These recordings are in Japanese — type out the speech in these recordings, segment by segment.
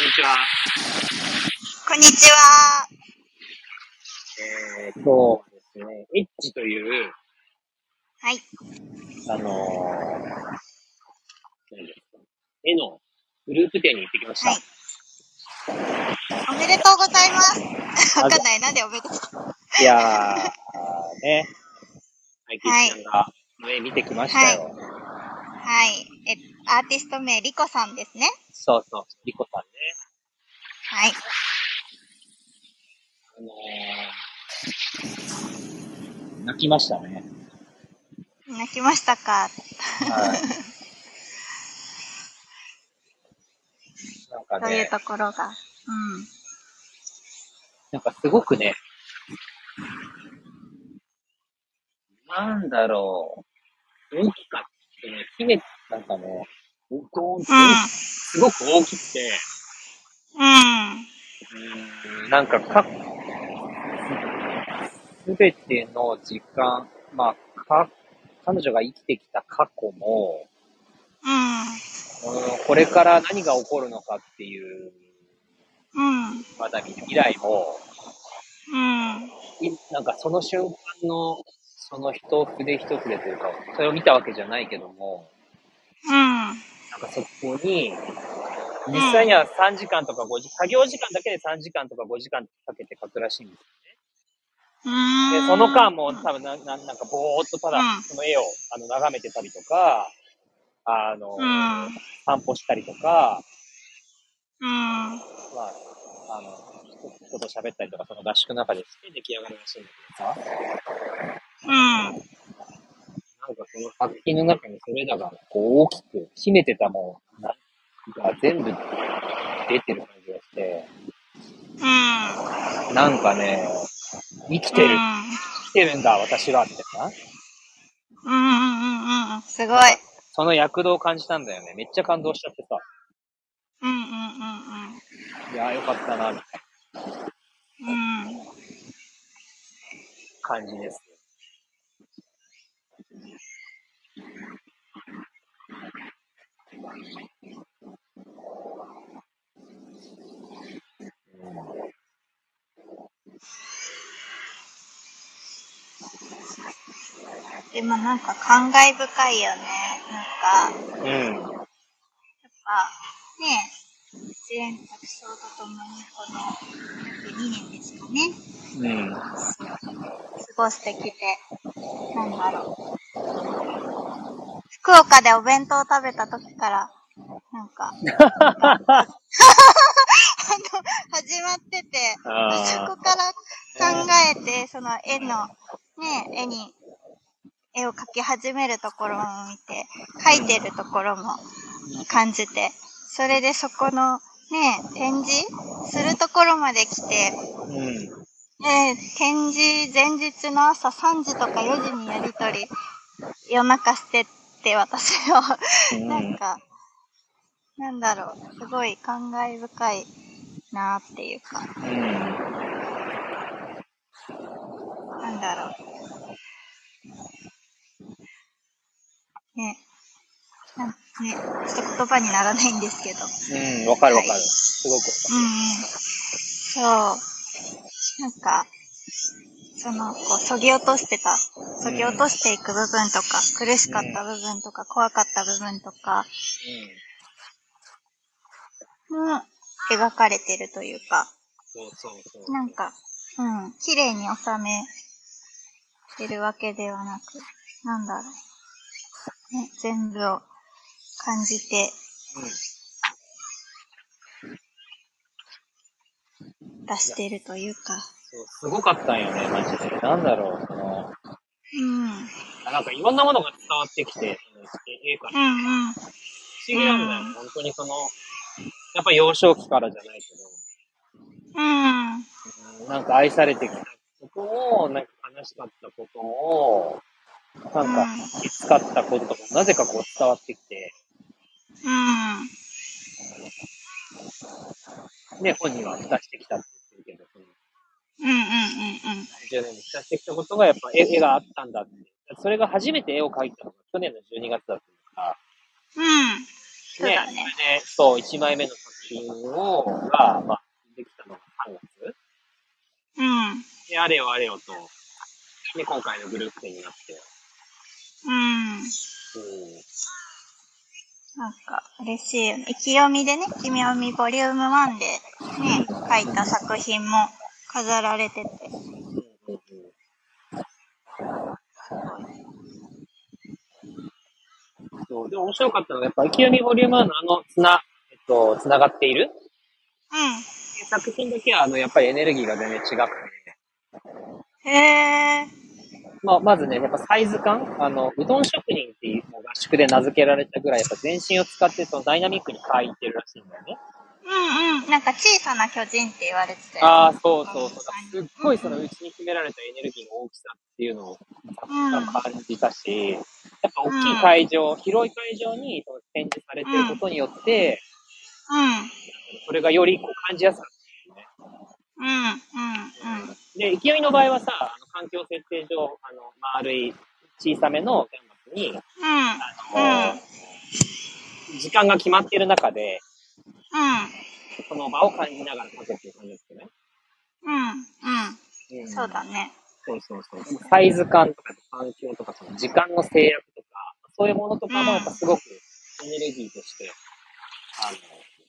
こんにちは。こんにちは。えー、今日はですね、エッジという、はい。あのー、何ですか、絵のグループ展に行ってきました。はいおめでとうございます。わかんない。なんでおめでとう。いやー、ね、愛吉さんがの絵見てきましたよ。はい。え、アーティスト名、リコさんですね。そうそう、リコさんね。はい。あのー、泣きましたね。泣きましたか？はい。なんかね、というところが。うん。なんかすごくね、なんだろう、大きかったね、姫、なんかね、ドーンってすごく大きくて、うん。うーんなんかか、すべての時間、まあ、か、彼女が生きてきた過去も、うん。うんこれから何が起こるのかっていう、うん。まだ未来も、うん。いなんかその瞬間の、その一筆一筆というか、それを見たわけじゃないけども、うん。なんかそこに、実際には3時間とか5時、作業時間だけで3時間とか5時間かけて書くらしいんですうん。よ。で、その間も多分な、ななんかぼーっとただうんその絵をあの眺めてたりとか、あの、うん。散歩したりとか、うん。まあ、あの、人人と喋ったりとか、その合宿の中で出来上がるらしいんだけどさ、うん。なんかその作品の中にそれらがこう大きく秘めてたものが全部出てる感じがして、うん。なんかね、生きてる、生きてるんだ、私は、ってな。うん。うん。うん。うん。すごい。その躍動を感じたんだよね。めっちゃ感動しちゃってさ。うん。うん。うん。いやーよかったな、みたいうん。うん。な感じです。でもなんか感慨深いよね。なんか、うん。やっぱ、ね一円卓勝とともにこの2年ですかね。うん。過ごしてきて、なんだろう。福岡でお弁当を食べた時から、なんか、あの、始まってて、そこから考えて、その絵の、ね、絵に、絵を描き始めるところも見て、描いてるところも感じて、それでそこの、ね、展示するところまで来て、うん。で、展示前日の朝3時とか4時にやりとり、夜中してって私は、うんなんか、なんだろう、すごい感慨深いなっていうか、うん。なんだろう。ね。なんね、ちょっと言葉にならないんですけど。うん、わかるわかる。すごくわかうんうん。そう。なんか、その、こう、そぎ落としてた、そぎ落としていく部分とか、苦しかった部分とか、怖かった部分とか、る。も描かれてるというか、うん。そうそうそう。なんか、うん、綺麗に収めてるわけではなく、なんだろう。ね、全部を感じて。出してるというか、すごかったんよね、マジで。なんだろう、その、うん、なんかいろんなものが伝わってきて、絵か。らうん、うん、不思議なんだよ、本当にその、やっぱ幼少期からじゃないけうん、ど、うんなんか愛されてきたことも、なんか悲しかったことも、なんかきつかったことも、なぜかこう伝わってきて、うん、ね、本人は蓋してきたって言ってるけど、そのうん、うん、うん、10年に蓋してきたことがやっぱ絵絵があったんだって。それが初めて絵を描いたのが去年の12月だったから、うん。そうね、だね。それで、そう、1枚目の作品を、が、まあ、できたのが3月うん。で、あれよあれよと、で、今回のグループ展になって、うん。うん。なんか、嬉しいよね。意気読みでね、君読みボリューム1でね、書いた作品も飾られてて。そう。でも面白かったのが、やっぱ、意気読みボリューム1のあの、つな、えっと、つながっているう作品だけは、あの、やっぱりエネルギーが全然違くて、ん。へえ。まあ、まずね、やっぱサイズ感あの、うどん職人っていう合宿で名付けられたぐらい、やっぱ全身を使って、そのダイナミックに書いてるらしいんだよね。うんうん。なんか小さな巨人って言われてたよ。ああ、そうそうそう。すっごいその内に秘められたエネルギーの大きさっていうのを感じたし、やっぱ大きい会場、広い会場にその展示されてることによって、うん。それがよりこう感じやすかった。うん。うん。うん。で、勢いの場合はさ、あの環境設定上、あの、丸い小さめのキャンバスに、うん。あの、時間が決まっている中で、うん。その場を感じながら書くっていう感じですよね。うん。うん。うんそうだね。そうそうそう。サイズ感とか環境とか、その時間の制約とか、そういうものとかもやっぱすごくエネルギーとして、あの、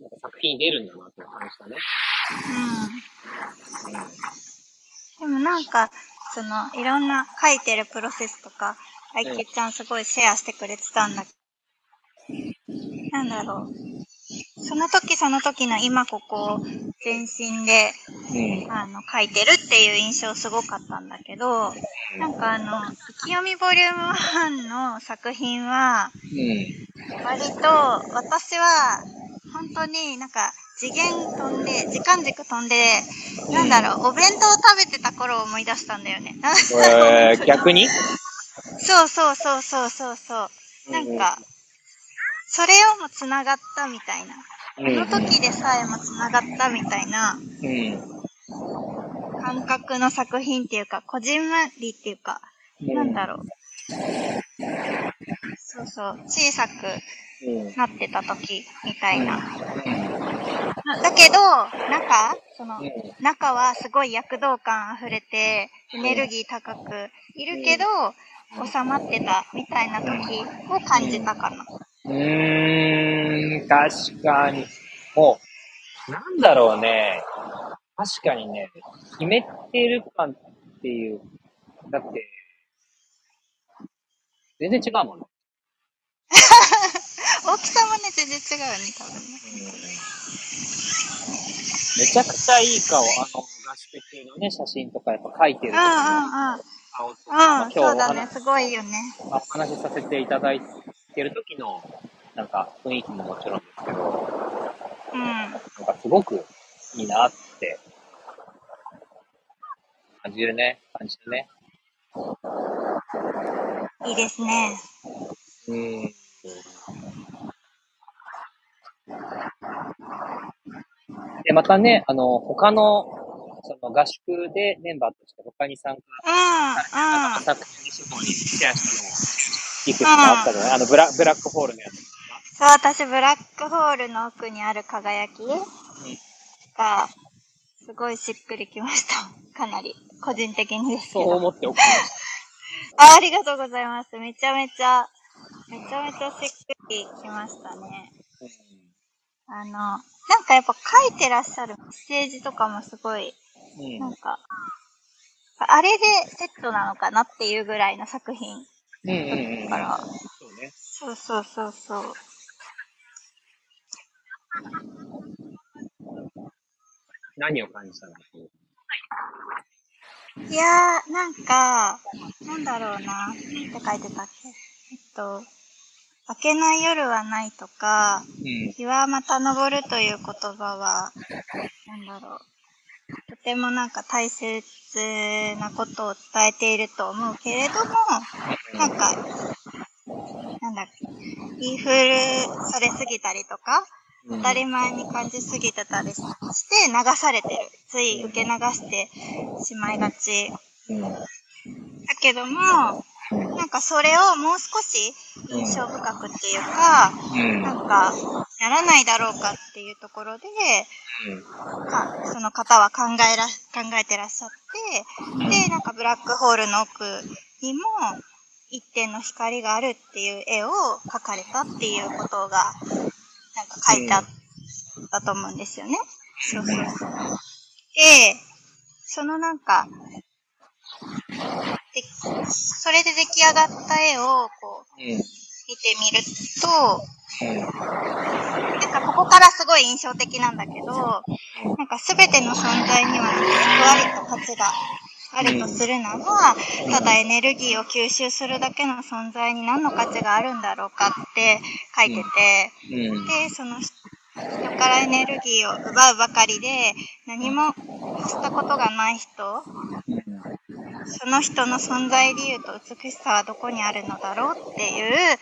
なんか作品に出るんだなって感じたね。うん。でもなんか、その、いろんな書いてるプロセスとか、あいきちゃんすごいシェアしてくれてたんだけど、なんだろう。その時その時の今ここ全身で、うん。あの、書いてるっていう印象すごかったんだけど、なんかあの、意気読みボリューム1の作品は、うん。割と私は本当になんか次元飛んで、時間軸飛んで、なんだろう、お弁当食べてた頃を思い出したんだよね。えー、逆に？そうそうそうそうそうそう。なんか、それをも繋がったみたいな。この時でさえも繋がったみたいなうん。感覚の作品っていうか、こじんまりっていうか、なんだろう。そうそう、小さくうん。なってた時みたいな。だけど、中、その、中はすごい躍動感あふれて、エネルギー高くいるけど、収まってたみたいな時を感じたかな。うーん、確かに。もう、なんだろうね。確かにね、決めてる感っていう、だって、全然違うもんね。大きさもね、全然違うよね、多分ね。めちゃくちゃいい顔、あの、合宿中のね、写真とかやっぱ描いてるうんうんうん。顔とか、うん、そうだね、話すごいよね。お話しさせていただいてる時の、なんか雰囲気ももちろんですけど、うん。なんかすごくいいなって、感じるね、感じるね。いいですね。うん。で、またね、あの、他の、その合宿でメンバーとして他に参加うん、うん。作品にシフォンにシェアしたのも、いくつかあったのね。あのブラ、ブラックホールのやつそう、私、ブラックホールの奥にある輝きが、すごいしっくりきました。かなり。個人的にですけど。そう思っておきましあありがとうございます。めちゃめちゃ、めちゃめちゃしっくりきましたね。た。あの、なんかやっぱ書いてらっしゃるメッセージとかもすごい、うん。なんか、あれでセットなのかなっていうぐらいの作品。うんうんうんうん。だから、そうね。そうそうそうそう。何を感じたの？いやー、なんか、なんだろうな。なんて書いてたっけ？えっと、明けない夜はないとか、うん。日はまた昇るという言葉は、なんだろう。とてもなんか大切なことを伝えていると思うけれども、なんか、なんだっけ、言い古されすぎたりとか、当たり前に感じすぎてたりして流されてる。つい受け流してしまいがち。うん。だけども、なんかそれをもう少し印象深くっていうか、うん。なんか、ならないだろうかっていうところで、かその方は考えら、考えてらっしゃって、で、なんかブラックホールの奥にも一点の光があるっていう絵を描かれたっていうことが、なんか書いてあったと思うんですよね。そうそうそう。で、そのなんか、でそれで出来上がった絵をこううん。見てみると、うん。なんかここからすごい印象的なんだけど、なんか全ての存在には役割と価値があるとするなら、ただエネルギーを吸収するだけの存在に何の価値があるんだろうかって書いてて、うん。で、その人からエネルギーを奪うばかりで何も発したことがない人、その人の存在理由と美しさはどこにあるのだろうっていう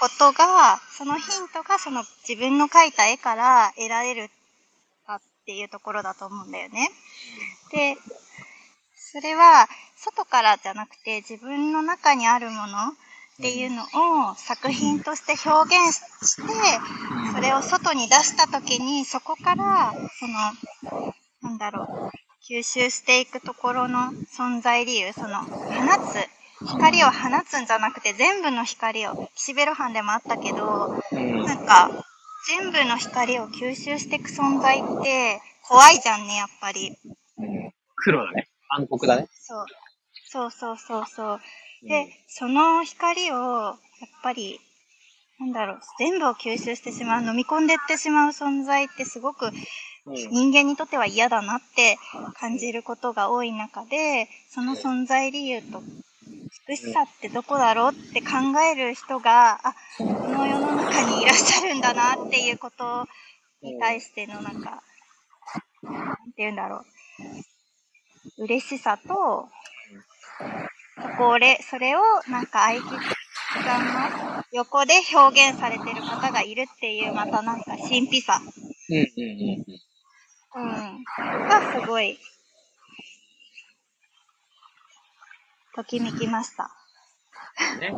ことが、そのヒントがその自分の描いた絵から得られるっていうところだと思うんだよね。で、それは外からじゃなくて自分の中にあるものっていうのを作品として表現して、それを外に出した時にそこからその、なんだろう、吸収していくところの存在理由、その、放つ、光を放つんじゃなくて全部の光を、岸辺露伴でもあったけど、うん。なんか、全部の光を吸収していく存在って怖いじゃんね、やっぱり。うん黒だね。暗黒だね。そう。そうそうそうそう。で、その光を、やっぱり、なんだろう、全部を吸収してしまう、飲み込んでってしまう存在ってすごくうん。人間にとっては嫌だなって感じることが多い中で、その存在理由と美しさってどこだろうって考える人が、あ、この世の中にいらっしゃるんだなっていうことに対してのなんか、なんて言うんだろう。嬉しさと、そこで、それをなんか愛吉さんの横で表現されてる方がいるっていうまたなんか神秘さ。うんうんうんうん。がすごい、ときめきました。うん。ね。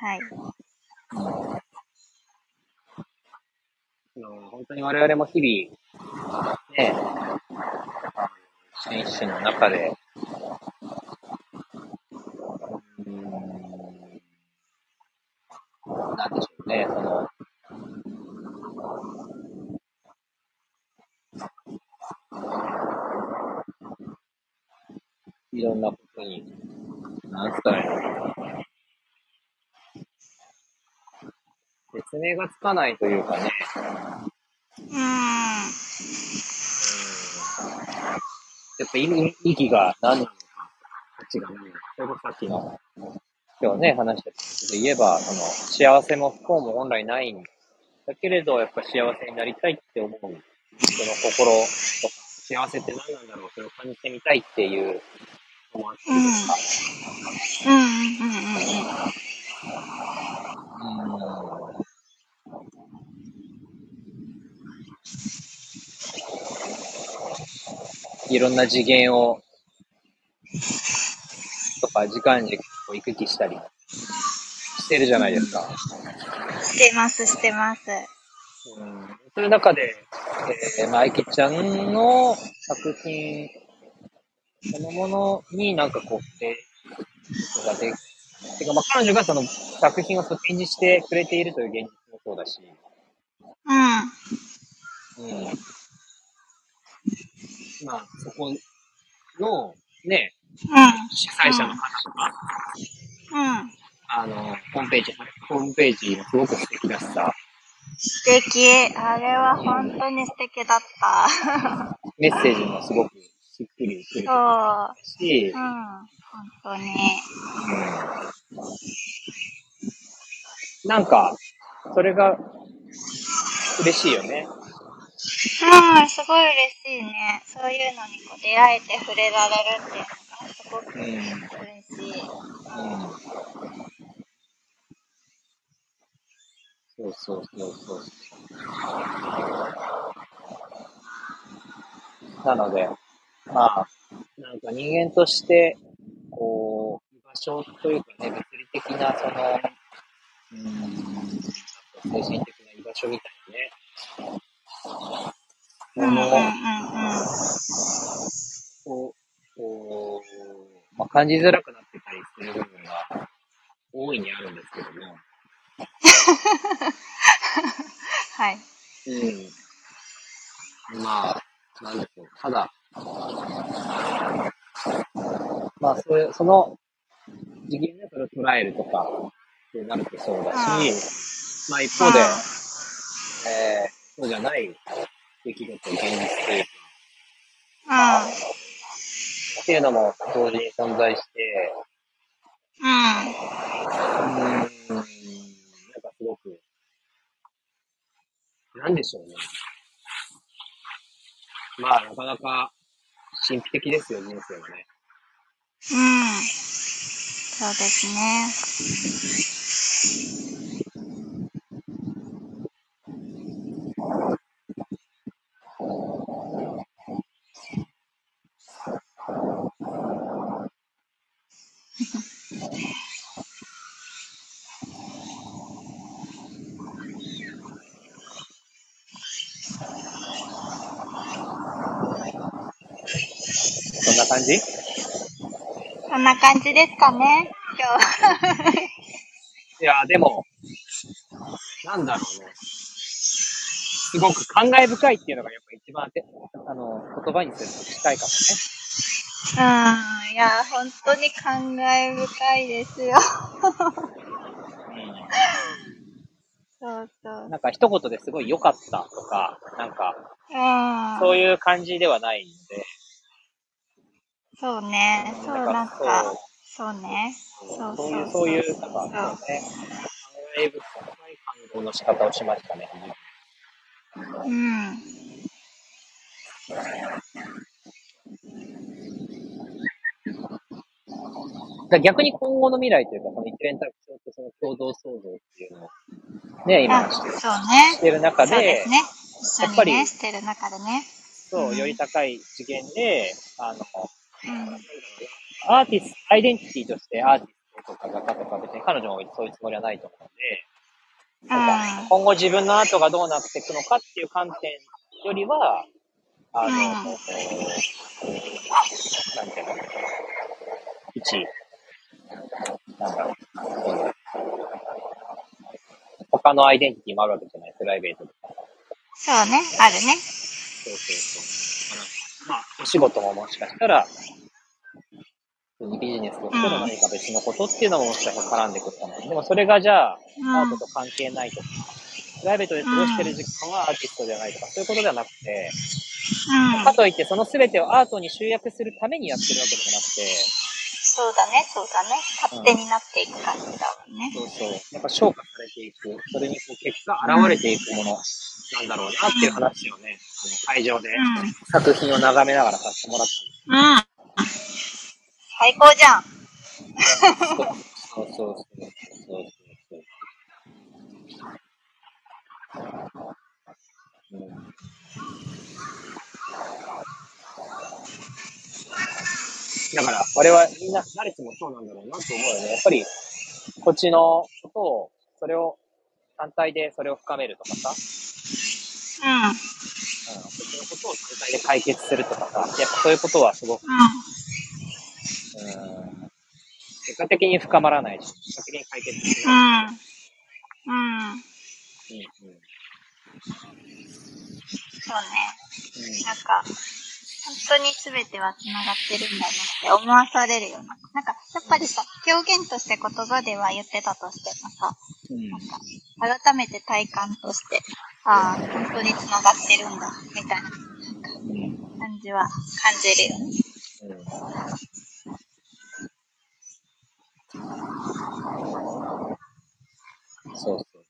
はい。本当に我々も日々、ね、選手の中で、うーん、なんでしょうね、その、いろんなことに、なんつったらいいの説明がつかないというかね、うーん。やっぱ意義が何なのか、価値が何なのか、それこそさっきの、今日ね、話したことで言えば、その、幸せも不幸も本来ないんだけれど、やっぱ幸せになりたいって思う、その心とか、幸せって何なんだろう、それを感じてみたいっていうのもあってですか。うん、うん、うん、うん。いろんな次元を、とか時間軸を行き来したりしてるじゃないですか。してます、してます。うん、そういう中で、えー、まあ、愛きちゃんの作品そのものになんかこう、て、がで、てかまあ彼女がその作品を展示してくれているという現実もそうだし、うん。うん。まあ、そこの、ね、うん。主催者の方とか、うん。あの、ホームページ、ホームページもすごく素敵だしさ、素敵。あれは本当に素敵だった。メッセージもすごくしっくりくるそう。しう、ん。本当に。なんか、それが嬉しいよね。うん、すごい嬉しいね。そういうのにこう出会えて触れられるっていうのがすごくうん。嬉しい。うん。そうそうそうそう。なので、まあ、なんか人間として、こう、居場所というかね、物理的な、その、うーん、精神的な居場所みたいなね、ものを、こう、まあ、感じづらくなってたりする部分が大いにあるんですけども、はい。うん。まあ、なんでしょう。ただ、まあ、それ、その次元でそれを捉えるとか、ってなるとそうだし、まあ一方で、えー、そうじゃない出来事、現実というか、うん。っていうのも同時に存在して、うん。うーん、ごく、なんでしょうね。まあ、なかなか神秘的ですよ、人生はね。うん。そうですね。感じ？そんな感じですかね、今日。いや、でも、なんだろうね。すごく感慨深いっていうのがやっぱ一番て、あの、言葉にすると近いかもうん。いや、本当に感慨深いですよ。ね。そうそう。なんか一言ですごい良かったとか、なんか、うん。そういう感じではないんで、そうね。そう、なんそかう、そうね。そうそういう、そそういう、なんか、そうね、感慨深い感動の仕方をしましたね。うん。だ逆に今後の未来というか、この一連卓上とその共同創造っていうのを、ね、今あ、してそうね。してる中そうでで、すね。やっぱりにね、してる中でね。そうう、んより高い次元で、あの、うん。アーティスト、アイデンティティとしてアーティストとか画家とか別に彼女もそういうつもりはないと思うので、なんか今後自分のアートがどうなっていくのかっていう観点よりは、あの、うんなんていうの一、なんだろう、他のアイデンティティもあるわけじゃない、プライベートとか。そうね。あるね。そうそうそう。まあ、お仕事ももしかしたら、ビジネスとしての何か別のことっていうのももしかしたら絡んでくるかも。でもそれがじゃあ、うんアートと関係ないとか、プライベートで過ごしてる時間はアーティストじゃないとか、そういうことではなくて、うんか。といってその全てをアートに集約するためにやってるわけでもなくて、そうだね、そうだね。勝手になっていく感じだもんね。そうそう、やっぱ昇華されていく、それにこう結果現れていくものなんだろうなっていう話をね、あの会場でうん。作品を眺めながらさせてもらったんですうん。最高じゃん。そうそうそうそうそうそう。うんだから、我々みんな、誰しもそうなんだろうなと思うよね。やっぱり、こっちのことを、それを、単体でそれを深めるとかさ、うん。うん、ことを単体で解決するとかさ、やっぱそういうことはすごく、ううん、結果的に深まらないし、結果的に解決しん。ない。うん。うん。うんうんそうね。なんか、本当に全ては繋がってるんだなって思わされるような。なんか、やっぱりさ、表現として言葉では言ってたとしてもさ、うんなんか、改めて体感として、ああ、本当に繋がってるんだ、みたいなうん感じは感じるよね。うんそうそう。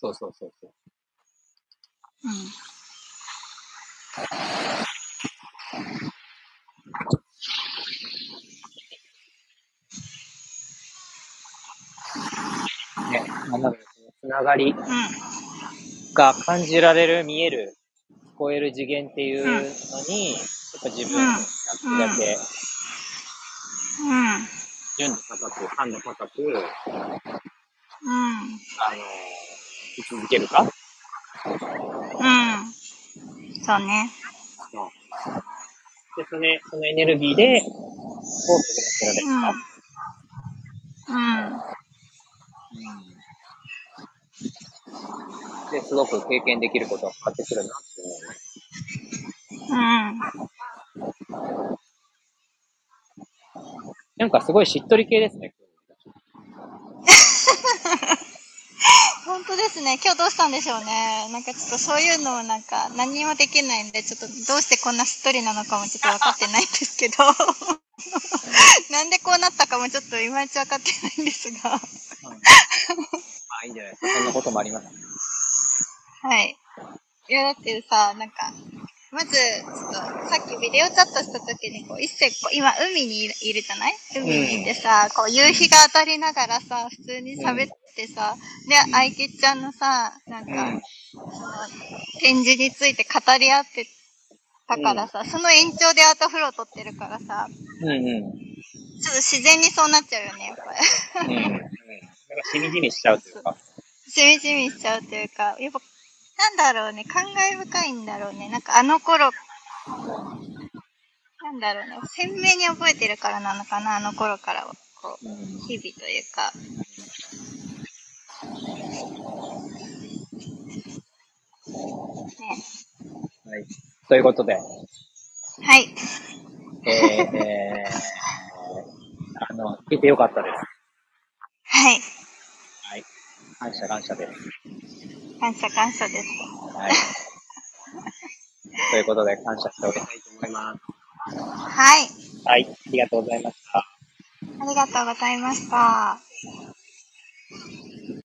そうそうそうそう。うん。ね、なんだろう、つながりうん。が感じられる、見える、聞こえる次元っていうのに、ちぱ自分ができるだけ、うん。純度高く、感度高く、うん。あの、居続けるかうん。そうね。で、その、そのエネルギーで、を巡らせられるか。うん。で、すごく経験できることが変わってくるなって思。うん。なんかすごいしっとり系ですね。本当ですね。今日どうしたんでしょうね。なんかちょっとそういうのもなんか何もできないんで、ちょっとどうしてこんなしっとりなのかもちょっと分かってないんですけど。なんでこうなったかもちょっといまいち分かってないんですが。まあいいんじゃないですか。そんなこともあります。はい。いや、だってさ、なんか、まず、ちょっと、さっきビデオチャットした時に、こう、一世、こう今、海にいるいるじゃない？海にいてさ、こう、夕日が当たりながらさ、普通に喋ってさ、で、愛吉ちゃんのさ、なんか、うんその、展示について語り合ってたからさ、その延長でアートフロー撮ってるからさ、うんうん。ちょっと自然にそうなっちゃうよね、やっぱり。うん。うん。なんかしみじみしちゃうというか。しみじみしちゃうというか、やっぱ、なんだろうね、感慨深いんだろうね。なんかあの頃、なんだろうね、鮮明に覚えてるからなのかな、あの頃からは、こう、うん。日々というか。ね。はい。ということで、はい。えー、えー、あの、聞いてよかったです。はい。はい。感謝感謝です。感謝感謝です。はい。ということで、感謝しておきたいと思います。はい。はい。ありがとうございました。ありがとうございました。